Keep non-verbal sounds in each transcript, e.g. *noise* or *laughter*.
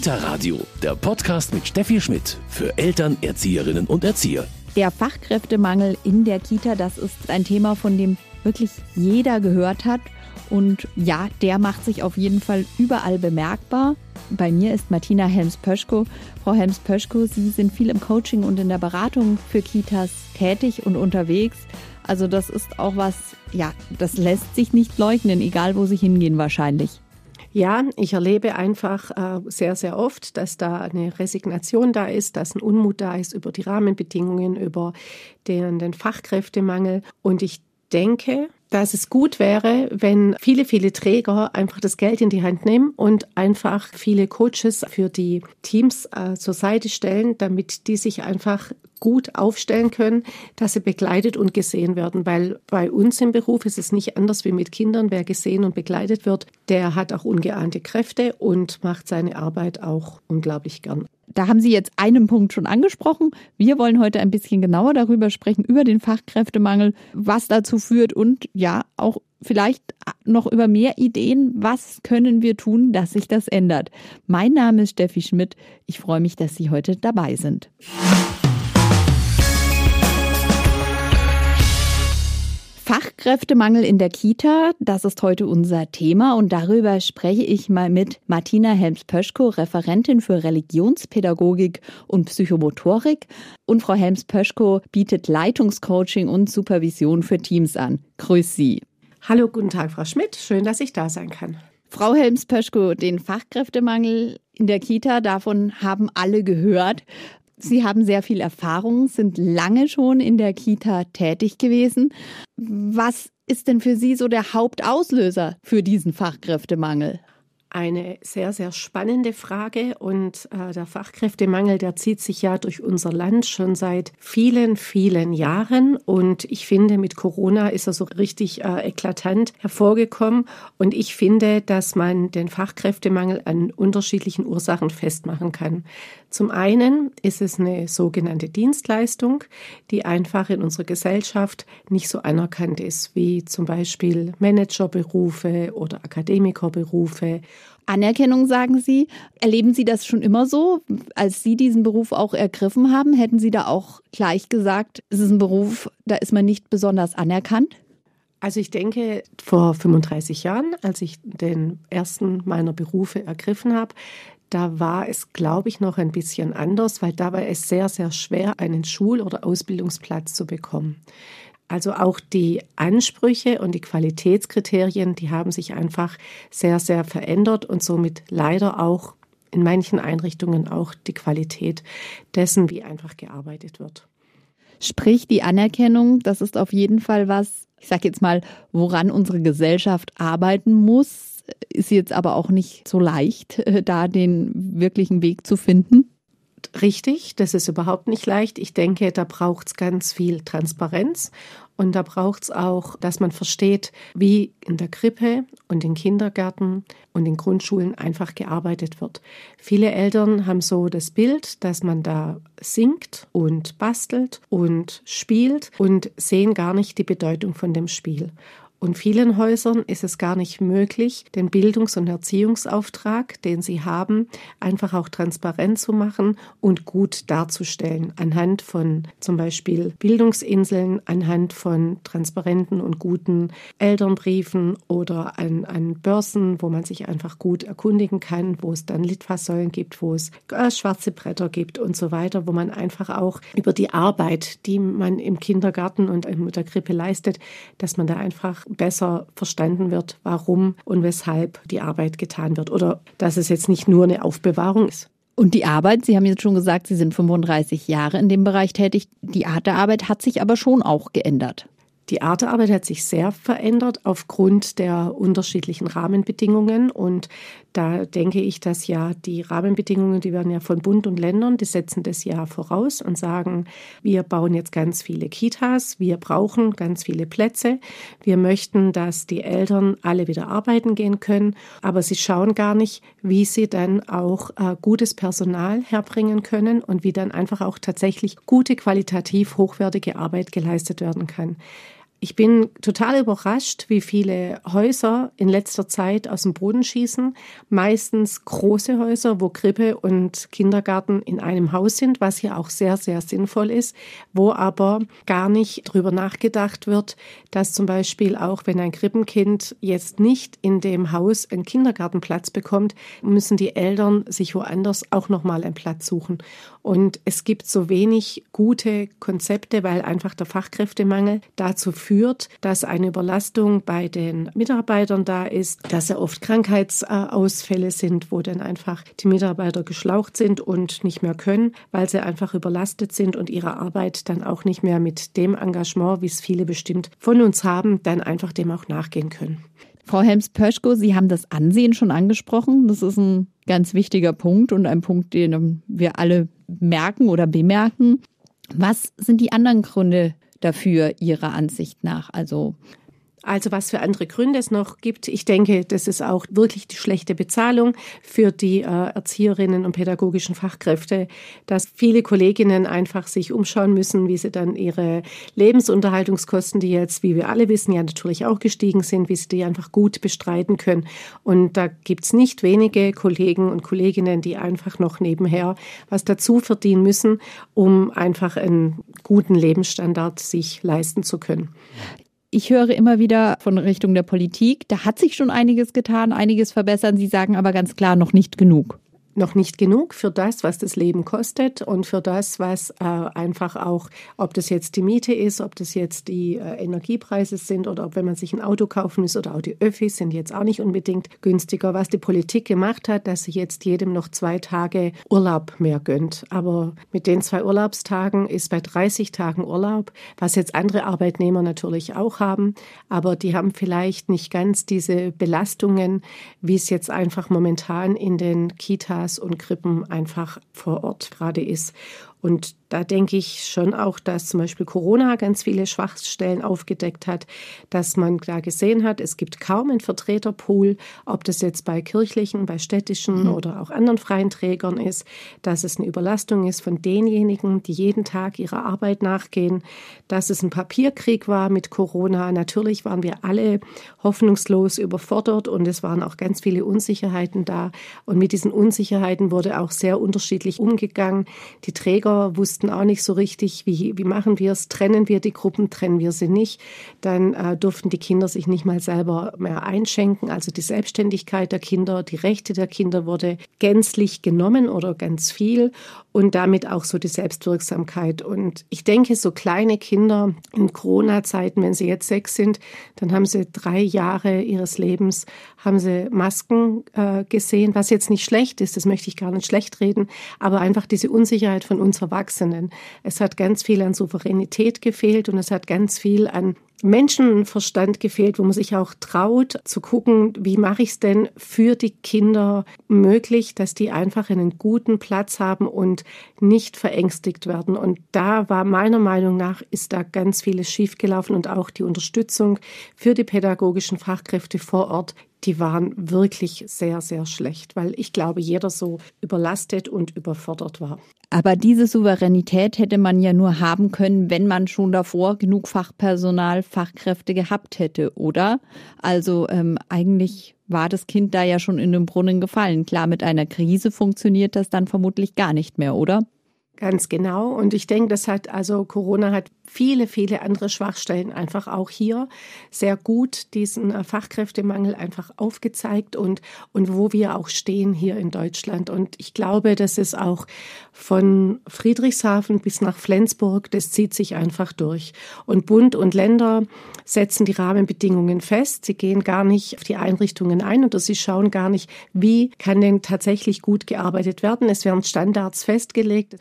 Kita Radio, der Podcast mit Steffi Schmidt für Eltern, Erzieherinnen und Erzieher. Der Fachkräftemangel in der Kita, das ist ein Thema, von dem wirklich jeder gehört hat. Und ja, der macht sich auf jeden Fall überall bemerkbar. Bei mir ist Martina Helms-Pöschko. Frau Helms-Pöschko, Sie sind viel im Coaching und in der Beratung für Kitas tätig und unterwegs. Also das ist auch was, ja, das lässt sich nicht leugnen, egal wo Sie hingehen wahrscheinlich. Ja, ich erlebe einfach äh, sehr, sehr oft, dass da eine Resignation da ist, dass ein Unmut da ist über die Rahmenbedingungen, über den, den Fachkräftemangel. Und ich denke, dass es gut wäre, wenn viele, viele Träger einfach das Geld in die Hand nehmen und einfach viele Coaches für die Teams äh, zur Seite stellen, damit die sich einfach gut aufstellen können, dass sie begleitet und gesehen werden. Weil bei uns im Beruf ist es nicht anders wie mit Kindern. Wer gesehen und begleitet wird, der hat auch ungeahnte Kräfte und macht seine Arbeit auch unglaublich gern. Da haben Sie jetzt einen Punkt schon angesprochen. Wir wollen heute ein bisschen genauer darüber sprechen, über den Fachkräftemangel, was dazu führt und ja, auch vielleicht noch über mehr Ideen. Was können wir tun, dass sich das ändert? Mein Name ist Steffi Schmidt. Ich freue mich, dass Sie heute dabei sind. Fachkräftemangel in der Kita, das ist heute unser Thema und darüber spreche ich mal mit Martina Helms-Pöschko, Referentin für Religionspädagogik und Psychomotorik. Und Frau Helms-Pöschko bietet Leitungscoaching und Supervision für Teams an. Grüß Sie. Hallo, guten Tag, Frau Schmidt. Schön, dass ich da sein kann. Frau Helms-Pöschko, den Fachkräftemangel in der Kita, davon haben alle gehört. Sie haben sehr viel Erfahrung, sind lange schon in der Kita tätig gewesen. Was ist denn für Sie so der Hauptauslöser für diesen Fachkräftemangel? Eine sehr, sehr spannende Frage. Und äh, der Fachkräftemangel, der zieht sich ja durch unser Land schon seit vielen, vielen Jahren. Und ich finde, mit Corona ist er so richtig äh, eklatant hervorgekommen. Und ich finde, dass man den Fachkräftemangel an unterschiedlichen Ursachen festmachen kann. Zum einen ist es eine sogenannte Dienstleistung, die einfach in unserer Gesellschaft nicht so anerkannt ist, wie zum Beispiel Managerberufe oder Akademikerberufe Anerkennung, sagen Sie. Erleben Sie das schon immer so? Als Sie diesen Beruf auch ergriffen haben, hätten Sie da auch gleich gesagt, es ist ein Beruf, da ist man nicht besonders anerkannt? Also ich denke, vor 35 Jahren, als ich den ersten meiner Berufe ergriffen habe, da war es, glaube ich, noch ein bisschen anders, weil da war es sehr, sehr schwer, einen Schul- oder Ausbildungsplatz zu bekommen. Also auch die Ansprüche und die Qualitätskriterien, die haben sich einfach sehr, sehr verändert und somit leider auch in manchen Einrichtungen auch die Qualität dessen, wie einfach gearbeitet wird. Sprich, die Anerkennung, das ist auf jeden Fall was, ich sage jetzt mal, woran unsere Gesellschaft arbeiten muss, ist jetzt aber auch nicht so leicht, *laughs* da den wirklichen Weg zu finden richtig, das ist überhaupt nicht leicht. Ich denke, da braucht es ganz viel Transparenz und da braucht es auch, dass man versteht, wie in der Krippe und in Kindergärten und in Grundschulen einfach gearbeitet wird. Viele Eltern haben so das Bild, dass man da singt und bastelt und spielt und sehen gar nicht die Bedeutung von dem Spiel. Und vielen Häusern ist es gar nicht möglich, den Bildungs- und Erziehungsauftrag, den sie haben, einfach auch transparent zu machen und gut darzustellen. Anhand von zum Beispiel Bildungsinseln, anhand von transparenten und guten Elternbriefen oder an, an Börsen, wo man sich einfach gut erkundigen kann, wo es dann Litfaßsäulen gibt, wo es äh, schwarze Bretter gibt und so weiter, wo man einfach auch über die Arbeit, die man im Kindergarten und mit der Krippe leistet, dass man da einfach besser verstanden wird, warum und weshalb die Arbeit getan wird oder dass es jetzt nicht nur eine Aufbewahrung ist. Und die Arbeit, Sie haben jetzt schon gesagt, Sie sind 35 Jahre in dem Bereich tätig. Die Art der Arbeit hat sich aber schon auch geändert. Die Art der Arbeit hat sich sehr verändert aufgrund der unterschiedlichen Rahmenbedingungen. Und da denke ich, dass ja die Rahmenbedingungen, die werden ja von Bund und Ländern, die setzen das ja voraus und sagen, wir bauen jetzt ganz viele Kitas, wir brauchen ganz viele Plätze, wir möchten, dass die Eltern alle wieder arbeiten gehen können, aber sie schauen gar nicht, wie sie dann auch äh, gutes Personal herbringen können und wie dann einfach auch tatsächlich gute, qualitativ hochwertige Arbeit geleistet werden kann. Ich bin total überrascht, wie viele Häuser in letzter Zeit aus dem Boden schießen. Meistens große Häuser, wo Krippe und Kindergarten in einem Haus sind, was hier auch sehr, sehr sinnvoll ist, wo aber gar nicht drüber nachgedacht wird, dass zum Beispiel auch wenn ein Krippenkind jetzt nicht in dem Haus einen Kindergartenplatz bekommt, müssen die Eltern sich woanders auch nochmal einen Platz suchen. Und es gibt so wenig gute Konzepte, weil einfach der Fachkräftemangel dazu führt, dass eine Überlastung bei den Mitarbeitern da ist, dass ja oft Krankheitsausfälle sind, wo dann einfach die Mitarbeiter geschlaucht sind und nicht mehr können, weil sie einfach überlastet sind und ihre Arbeit dann auch nicht mehr mit dem Engagement, wie es viele bestimmt von uns haben, dann einfach dem auch nachgehen können. Frau Helms-Pöschko, Sie haben das Ansehen schon angesprochen. Das ist ein ganz wichtiger Punkt und ein Punkt, den wir alle merken oder bemerken. Was sind die anderen Gründe dafür Ihrer Ansicht nach? Also also was für andere Gründe es noch gibt. Ich denke, das ist auch wirklich die schlechte Bezahlung für die äh, Erzieherinnen und pädagogischen Fachkräfte, dass viele Kolleginnen einfach sich umschauen müssen, wie sie dann ihre Lebensunterhaltungskosten, die jetzt, wie wir alle wissen, ja natürlich auch gestiegen sind, wie sie die einfach gut bestreiten können. Und da gibt's nicht wenige Kollegen und Kolleginnen, die einfach noch nebenher was dazu verdienen müssen, um einfach einen guten Lebensstandard sich leisten zu können. Ich höre immer wieder von Richtung der Politik, da hat sich schon einiges getan, einiges verbessern. Sie sagen aber ganz klar noch nicht genug noch nicht genug für das, was das Leben kostet und für das, was äh, einfach auch, ob das jetzt die Miete ist, ob das jetzt die äh, Energiepreise sind oder ob wenn man sich ein Auto kaufen muss oder auch die Öffis sind jetzt auch nicht unbedingt günstiger. Was die Politik gemacht hat, dass sie jetzt jedem noch zwei Tage Urlaub mehr gönnt. Aber mit den zwei Urlaubstagen ist bei 30 Tagen Urlaub, was jetzt andere Arbeitnehmer natürlich auch haben, aber die haben vielleicht nicht ganz diese Belastungen, wie es jetzt einfach momentan in den Kitas Kitas und Krippen einfach vor Ort gerade ist. Und da denke ich schon auch, dass zum Beispiel Corona ganz viele Schwachstellen aufgedeckt hat, dass man da gesehen hat, es gibt kaum einen Vertreterpool, ob das jetzt bei kirchlichen, bei städtischen mhm. oder auch anderen freien Trägern ist, dass es eine Überlastung ist von denjenigen, die jeden Tag ihrer Arbeit nachgehen, dass es ein Papierkrieg war mit Corona. Natürlich waren wir alle hoffnungslos überfordert und es waren auch ganz viele Unsicherheiten da. Und mit diesen Unsicherheiten wurde auch sehr unterschiedlich umgegangen. Die Träger wussten wussten auch nicht so richtig, wie, wie machen wir es, trennen wir die Gruppen, trennen wir sie nicht. Dann äh, durften die Kinder sich nicht mal selber mehr einschenken. Also die Selbstständigkeit der Kinder, die Rechte der Kinder wurde gänzlich genommen oder ganz viel und damit auch so die Selbstwirksamkeit. Und ich denke, so kleine Kinder in Corona-Zeiten, wenn sie jetzt sechs sind, dann haben sie drei Jahre ihres Lebens, haben sie Masken äh, gesehen, was jetzt nicht schlecht ist, das möchte ich gar nicht schlecht reden, aber einfach diese Unsicherheit von uns Erwachsenen. Es hat ganz viel an Souveränität gefehlt und es hat ganz viel an Menschenverstand gefehlt, wo man sich auch traut zu gucken, wie mache ich es denn für die Kinder möglich, dass die einfach einen guten Platz haben und nicht verängstigt werden. Und da war meiner Meinung nach, ist da ganz vieles schiefgelaufen und auch die Unterstützung für die pädagogischen Fachkräfte vor Ort die waren wirklich sehr, sehr schlecht, weil ich glaube, jeder so überlastet und überfordert war. Aber diese Souveränität hätte man ja nur haben können, wenn man schon davor genug Fachpersonal, Fachkräfte gehabt hätte, oder? Also ähm, eigentlich war das Kind da ja schon in den Brunnen gefallen. Klar, mit einer Krise funktioniert das dann vermutlich gar nicht mehr, oder? Ganz genau. Und ich denke, das hat also Corona hat viele, viele andere Schwachstellen einfach auch hier sehr gut diesen äh, Fachkräftemangel einfach aufgezeigt und, und wo wir auch stehen hier in Deutschland. Und ich glaube, das ist auch von Friedrichshafen bis nach Flensburg, das zieht sich einfach durch. Und Bund und Länder setzen die Rahmenbedingungen fest. Sie gehen gar nicht auf die Einrichtungen ein oder sie schauen gar nicht, wie kann denn tatsächlich gut gearbeitet werden. Es werden Standards festgelegt.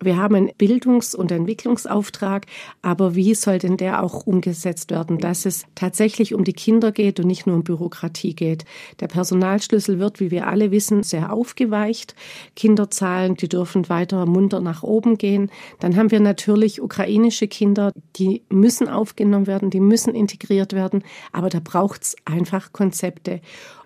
Wir haben einen Bildungs- und Entwicklungsauftrag, aber wie soll denn der auch umgesetzt werden, dass es tatsächlich um die Kinder geht und nicht nur um Bürokratie geht? Der Personalschlüssel wird, wie wir alle wissen, sehr aufgeweicht. Kinderzahlen, die dürfen weiter munter nach oben gehen. Dann haben wir natürlich ukrainische Kinder, die müssen aufgenommen werden, die müssen integriert werden, aber da braucht es einfach Konzepte.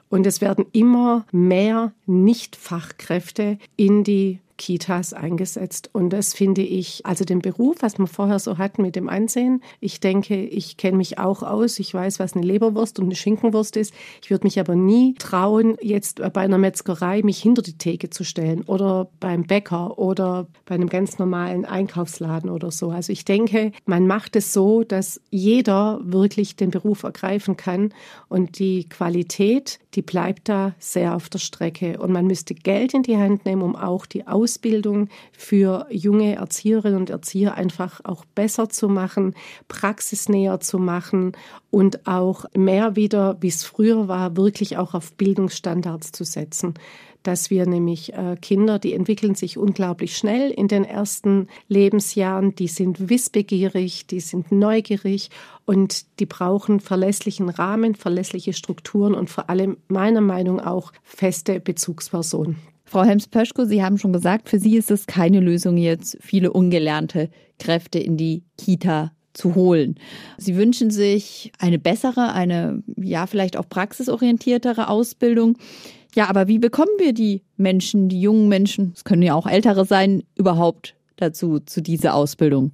Und es werden immer mehr Nichtfachkräfte in die Kitas eingesetzt. Und das finde ich, also den Beruf, was wir vorher so hatten mit dem Ansehen, ich denke, ich kenne mich auch aus. Ich weiß, was eine Leberwurst und eine Schinkenwurst ist. Ich würde mich aber nie trauen, jetzt bei einer Metzgerei mich hinter die Theke zu stellen oder beim Bäcker oder bei einem ganz normalen Einkaufsladen oder so. Also ich denke, man macht es so, dass jeder wirklich den Beruf ergreifen kann und die Qualität, die bleibt da sehr auf der Strecke. Und man müsste Geld in die Hand nehmen, um auch die Ausbildung für junge Erzieherinnen und Erzieher einfach auch besser zu machen, praxisnäher zu machen und auch mehr wieder, wie es früher war, wirklich auch auf Bildungsstandards zu setzen dass wir nämlich äh, Kinder, die entwickeln sich unglaublich schnell in den ersten Lebensjahren, die sind wissbegierig, die sind neugierig und die brauchen verlässlichen Rahmen, verlässliche Strukturen und vor allem meiner Meinung nach auch feste Bezugspersonen. Frau Helms-Pöschko, Sie haben schon gesagt, für Sie ist es keine Lösung, jetzt viele ungelernte Kräfte in die Kita zu holen. Sie wünschen sich eine bessere, eine ja vielleicht auch praxisorientiertere Ausbildung. Ja, aber wie bekommen wir die Menschen, die jungen Menschen, es können ja auch ältere sein, überhaupt dazu, zu dieser Ausbildung?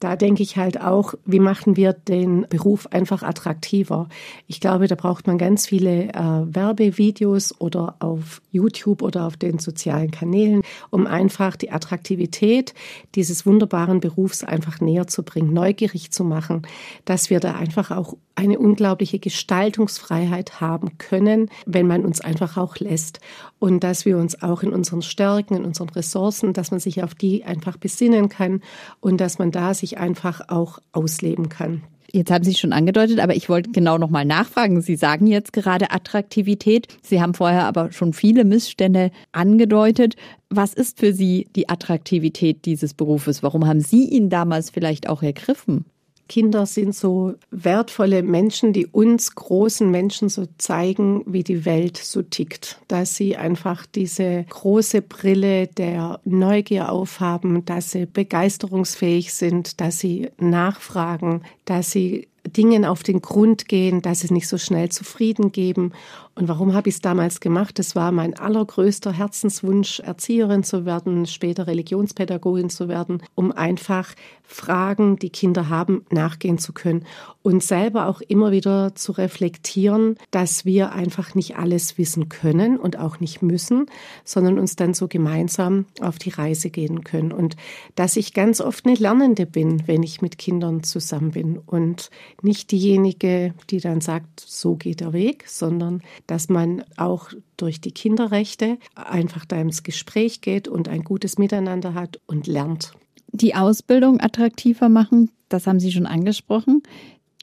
Da denke ich halt auch, wie machen wir den Beruf einfach attraktiver? Ich glaube, da braucht man ganz viele äh, Werbevideos oder auf YouTube oder auf den sozialen Kanälen, um einfach die Attraktivität dieses wunderbaren Berufs einfach näher zu bringen, neugierig zu machen, dass wir da einfach auch eine unglaubliche Gestaltungsfreiheit haben können, wenn man uns einfach auch lässt. Und dass wir uns auch in unseren Stärken, in unseren Ressourcen, dass man sich auf die einfach besinnen kann und dass man da sich einfach auch ausleben kann. Jetzt haben Sie schon angedeutet, aber ich wollte genau noch mal nachfragen. Sie sagen jetzt gerade Attraktivität. Sie haben vorher aber schon viele Missstände angedeutet. Was ist für Sie die Attraktivität dieses Berufes? Warum haben Sie ihn damals vielleicht auch ergriffen? Kinder sind so wertvolle Menschen, die uns großen Menschen so zeigen, wie die Welt so tickt. Dass sie einfach diese große Brille der Neugier aufhaben, dass sie begeisterungsfähig sind, dass sie nachfragen, dass sie Dingen auf den Grund gehen, dass sie nicht so schnell zufrieden geben. Und warum habe ich es damals gemacht? Das war mein allergrößter Herzenswunsch, Erzieherin zu werden, später Religionspädagogin zu werden, um einfach Fragen, die Kinder haben, nachgehen zu können und selber auch immer wieder zu reflektieren, dass wir einfach nicht alles wissen können und auch nicht müssen, sondern uns dann so gemeinsam auf die Reise gehen können. Und dass ich ganz oft eine Lernende bin, wenn ich mit Kindern zusammen bin und nicht diejenige, die dann sagt, so geht der Weg, sondern dass man auch durch die Kinderrechte einfach da ins Gespräch geht und ein gutes Miteinander hat und lernt. Die Ausbildung attraktiver machen, das haben Sie schon angesprochen.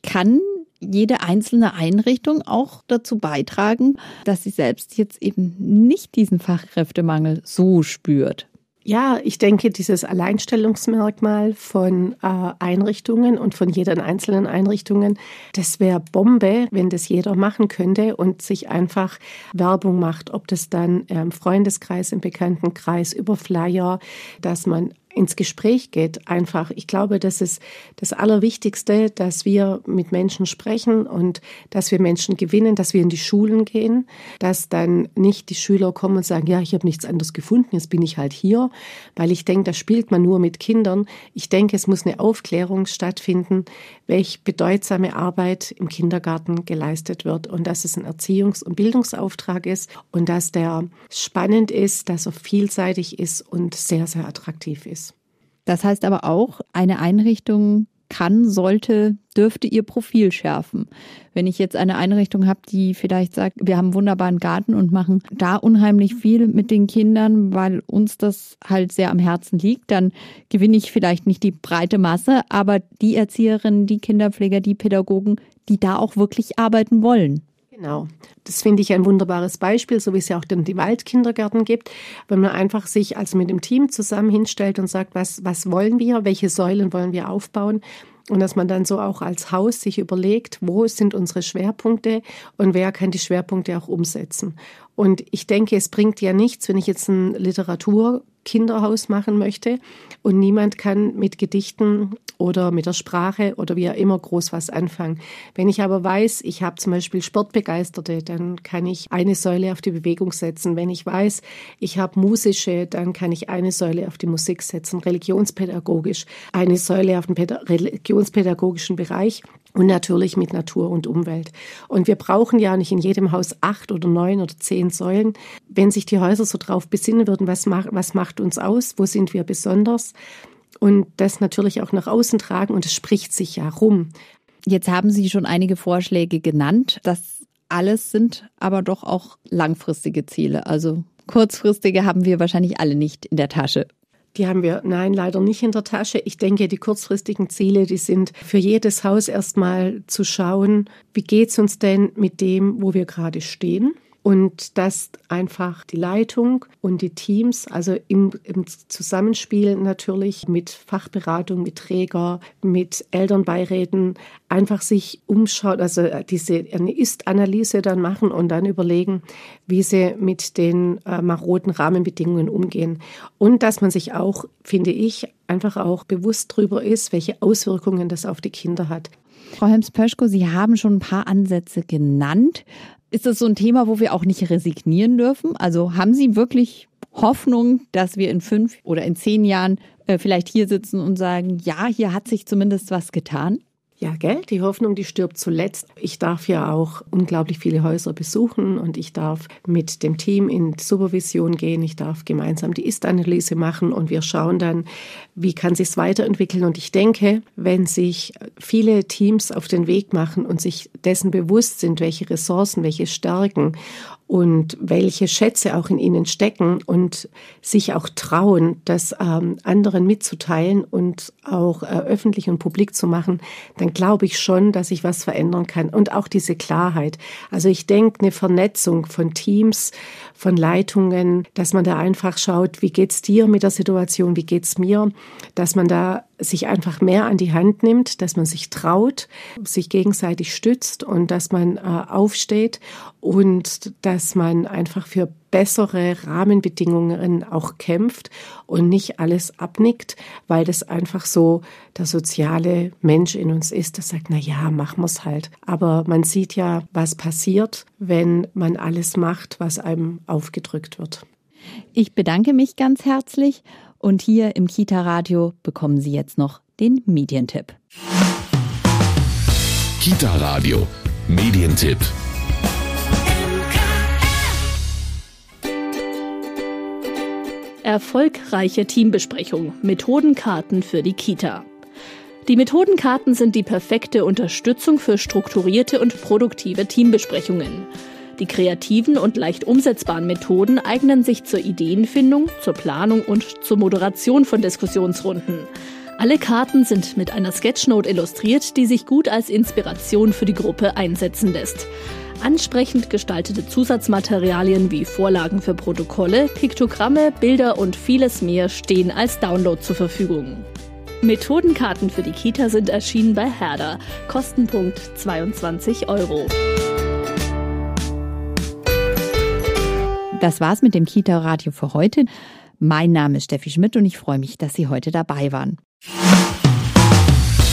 Kann jede einzelne Einrichtung auch dazu beitragen, dass sie selbst jetzt eben nicht diesen Fachkräftemangel so spürt? Ja, ich denke, dieses Alleinstellungsmerkmal von äh, Einrichtungen und von jeder einzelnen Einrichtungen, das wäre Bombe, wenn das jeder machen könnte und sich einfach Werbung macht, ob das dann im Freundeskreis, im Bekanntenkreis, über Flyer, dass man ins Gespräch geht. Einfach, ich glaube, das ist das Allerwichtigste, dass wir mit Menschen sprechen und dass wir Menschen gewinnen, dass wir in die Schulen gehen, dass dann nicht die Schüler kommen und sagen, ja, ich habe nichts anderes gefunden, jetzt bin ich halt hier, weil ich denke, da spielt man nur mit Kindern. Ich denke, es muss eine Aufklärung stattfinden, welch bedeutsame Arbeit im Kindergarten geleistet wird und dass es ein Erziehungs- und Bildungsauftrag ist und dass der spannend ist, dass er vielseitig ist und sehr, sehr attraktiv ist. Das heißt aber auch, eine Einrichtung kann, sollte, dürfte ihr Profil schärfen. Wenn ich jetzt eine Einrichtung habe, die vielleicht sagt, wir haben einen wunderbaren Garten und machen da unheimlich viel mit den Kindern, weil uns das halt sehr am Herzen liegt, dann gewinne ich vielleicht nicht die breite Masse, aber die Erzieherinnen, die Kinderpfleger, die Pädagogen, die da auch wirklich arbeiten wollen. Genau. Das finde ich ein wunderbares Beispiel, so wie es ja auch die Waldkindergärten gibt, wenn man einfach sich also mit dem Team zusammen hinstellt und sagt, was, was wollen wir, welche Säulen wollen wir aufbauen und dass man dann so auch als Haus sich überlegt, wo sind unsere Schwerpunkte und wer kann die Schwerpunkte auch umsetzen. Und ich denke, es bringt ja nichts, wenn ich jetzt einen Literatur Kinderhaus machen möchte und niemand kann mit Gedichten oder mit der Sprache oder wie auch immer groß was anfangen. Wenn ich aber weiß, ich habe zum Beispiel Sportbegeisterte, dann kann ich eine Säule auf die Bewegung setzen. Wenn ich weiß, ich habe musische, dann kann ich eine Säule auf die Musik setzen. Religionspädagogisch eine Säule auf den religionspädagogischen Bereich und natürlich mit Natur und Umwelt. Und wir brauchen ja nicht in jedem Haus acht oder neun oder zehn Säulen. Wenn sich die Häuser so drauf besinnen würden, was macht, was macht uns aus, wo sind wir besonders und das natürlich auch nach außen tragen und es spricht sich ja rum. Jetzt haben Sie schon einige Vorschläge genannt. Das alles sind aber doch auch langfristige Ziele. Also kurzfristige haben wir wahrscheinlich alle nicht in der Tasche. Die haben wir, nein, leider nicht in der Tasche. Ich denke, die kurzfristigen Ziele, die sind für jedes Haus erstmal zu schauen, wie geht's uns denn mit dem, wo wir gerade stehen? Und dass einfach die Leitung und die Teams, also im, im, Zusammenspiel natürlich mit Fachberatung, mit Träger, mit Elternbeiräten, einfach sich umschaut, also diese Ist-Analyse dann machen und dann überlegen, wie sie mit den äh, maroden Rahmenbedingungen umgehen. Und dass man sich auch, finde ich, einfach auch bewusst darüber ist, welche Auswirkungen das auf die Kinder hat. Frau Hems-Pöschko, Sie haben schon ein paar Ansätze genannt. Ist das so ein Thema, wo wir auch nicht resignieren dürfen? Also haben Sie wirklich Hoffnung, dass wir in fünf oder in zehn Jahren äh, vielleicht hier sitzen und sagen, ja, hier hat sich zumindest was getan? Ja, gell? Die Hoffnung, die stirbt zuletzt. Ich darf ja auch unglaublich viele Häuser besuchen und ich darf mit dem Team in Supervision gehen. Ich darf gemeinsam die Ist-Analyse machen und wir schauen dann, wie kann sich weiterentwickeln. Und ich denke, wenn sich viele Teams auf den Weg machen und sich dessen bewusst sind, welche Ressourcen, welche Stärken und welche Schätze auch in ihnen stecken und sich auch trauen, das ähm, anderen mitzuteilen und auch äh, öffentlich und publik zu machen, dann glaube ich schon, dass ich was verändern kann. Und auch diese Klarheit. Also ich denke, eine Vernetzung von Teams, von Leitungen, dass man da einfach schaut, wie geht's dir mit der Situation, wie geht's mir, dass man da sich einfach mehr an die Hand nimmt, dass man sich traut, sich gegenseitig stützt und dass man äh, aufsteht und dass man einfach für bessere Rahmenbedingungen auch kämpft und nicht alles abnickt, weil das einfach so der soziale Mensch in uns ist, der sagt, na ja, machen wir's halt. Aber man sieht ja, was passiert, wenn man alles macht, was einem aufgedrückt wird. Ich bedanke mich ganz herzlich und hier im Kita Radio bekommen Sie jetzt noch den Medientipp. Kita Radio Medientipp. Erfolgreiche Teambesprechung. Methodenkarten für die Kita. Die Methodenkarten sind die perfekte Unterstützung für strukturierte und produktive Teambesprechungen. Die kreativen und leicht umsetzbaren Methoden eignen sich zur Ideenfindung, zur Planung und zur Moderation von Diskussionsrunden. Alle Karten sind mit einer Sketchnote illustriert, die sich gut als Inspiration für die Gruppe einsetzen lässt. Ansprechend gestaltete Zusatzmaterialien wie Vorlagen für Protokolle, Piktogramme, Bilder und vieles mehr stehen als Download zur Verfügung. Methodenkarten für die Kita sind erschienen bei Herder. Kostenpunkt 22 Euro. Das war's mit dem Kita-Radio für heute. Mein Name ist Steffi Schmidt und ich freue mich, dass Sie heute dabei waren.